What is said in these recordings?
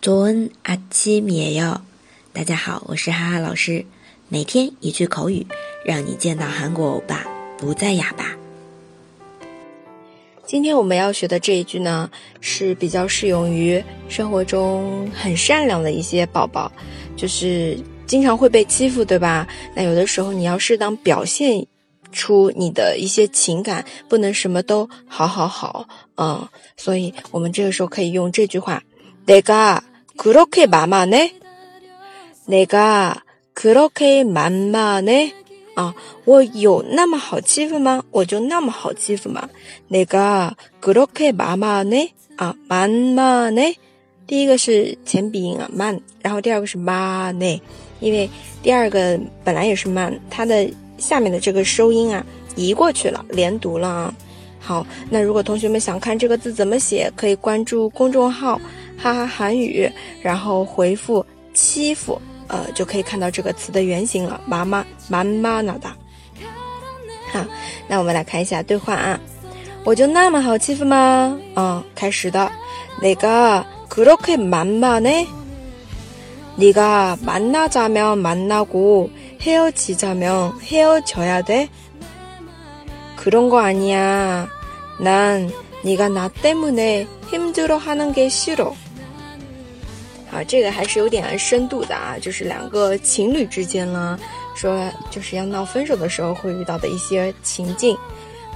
좋은아침이에 요。 大家好，我是哈哈老师。每天一句口语，让你见到韩国欧巴不再哑巴。今天我们要学的这一句呢，是比较适用于生活中很善良的一些宝宝，就是经常会被欺负，对吧？那有的时候你要适当表现出你的一些情感，不能什么都好好好，嗯。所以我们这个时候可以用这句话： 내가그렇게만만해내가 그렇게만만해啊，我有那么好欺负吗？我就那么好欺负吗？내가그렇게만만해啊，만만해第一个是前鼻音啊，만，然后第二个是만 해， 因为第二个本来也是만，它的下面的这个收音啊移过去了，连读了。好，那如果同学们想看这个字怎么写，可以关注公众号“ 哈哈韩语”，然后回复“欺负”。呃，就可以看到这个词的原型了，妈妈妈妈那哒。好，那我们来看一下对话啊。我就那么好欺负吗？嗯，开始的。내가그렇게만만해네가만나자면만나고헤어지자면헤어져야돼그런거아니야난네가나때문에힘들어하는게싫어 啊，这个还是有点深度的啊，就是两个情侣之间呢，说就是要闹分手的时候会遇到的一些情境。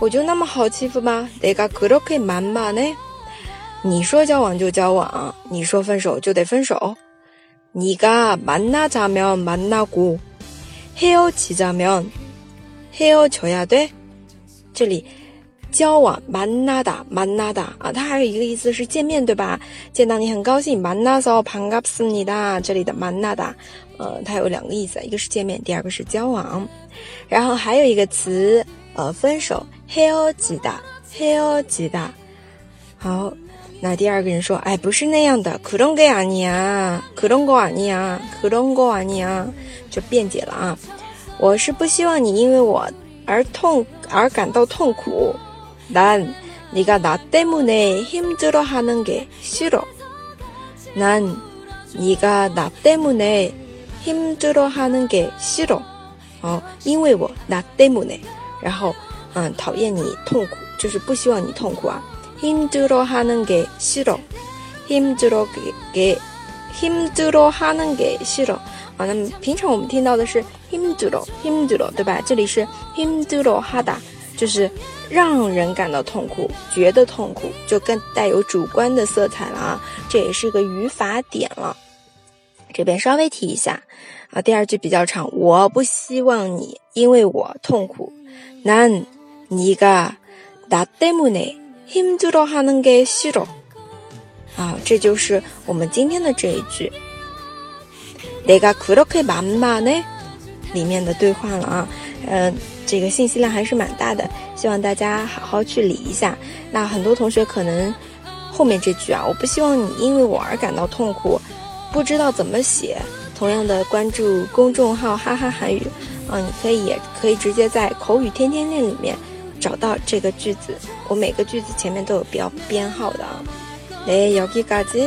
我就那么好欺负吗？내가그렇게만만 해？ 你说交往就交往，你说分手就得分手。네가만나자면만나고헤어지자면헤어져야 돼？ 这里。 交往만나다만나다啊，它还有一个意思是见面，对吧？见到你很高兴，만나서반갑습니 다。 这里的만나다呃，它有两个意思，一个是见面，第二个是交往。然后还有一个词，呃，分手，헤어지 다， 헤어지 다。 好，那第二个人说，哎，不是那样的，그런게아니 야， 그런거아니 야， 그런거아니 야， 就辩解了啊，我是不希望你因为我而痛而感到痛苦。 난 네가 나 때문에 힘들어하는 게 싫어. 난 네가 나 때문에 힘들어하는 게 싫어. 어, 因为我나 때문에. 然后嗯讨厌你痛苦就是不希望你痛苦啊 힘들어하는 게 싫어. 힘들어게 힘들어하는 게 싫어. 啊，那么平常我们听到的是 힘들어, 힘들어, 对吧？这里是 힘들어하다， 就是让人感到痛苦，觉得痛苦，就更带有主观的色彩了啊！这也是一个语法点了。这边稍微提一下啊，第二句比较长，我不希望你因为我痛苦。난네가나때문에힘들어하는게싫어啊，这就是我们今天的这一句。내가그렇게만만해里面的对话了啊， 嗯。这个信息量还是蛮大的，希望大家好好去理一下。那很多同学可能后面这句啊，我不希望你因为我而感到痛苦，不知道怎么写。同样的，关注公众号“哈哈韩语”，啊，你可以也可以直接在口语天天练里面找到这个句子。我每个句子前面都有标编号的啊。来，여기까 지。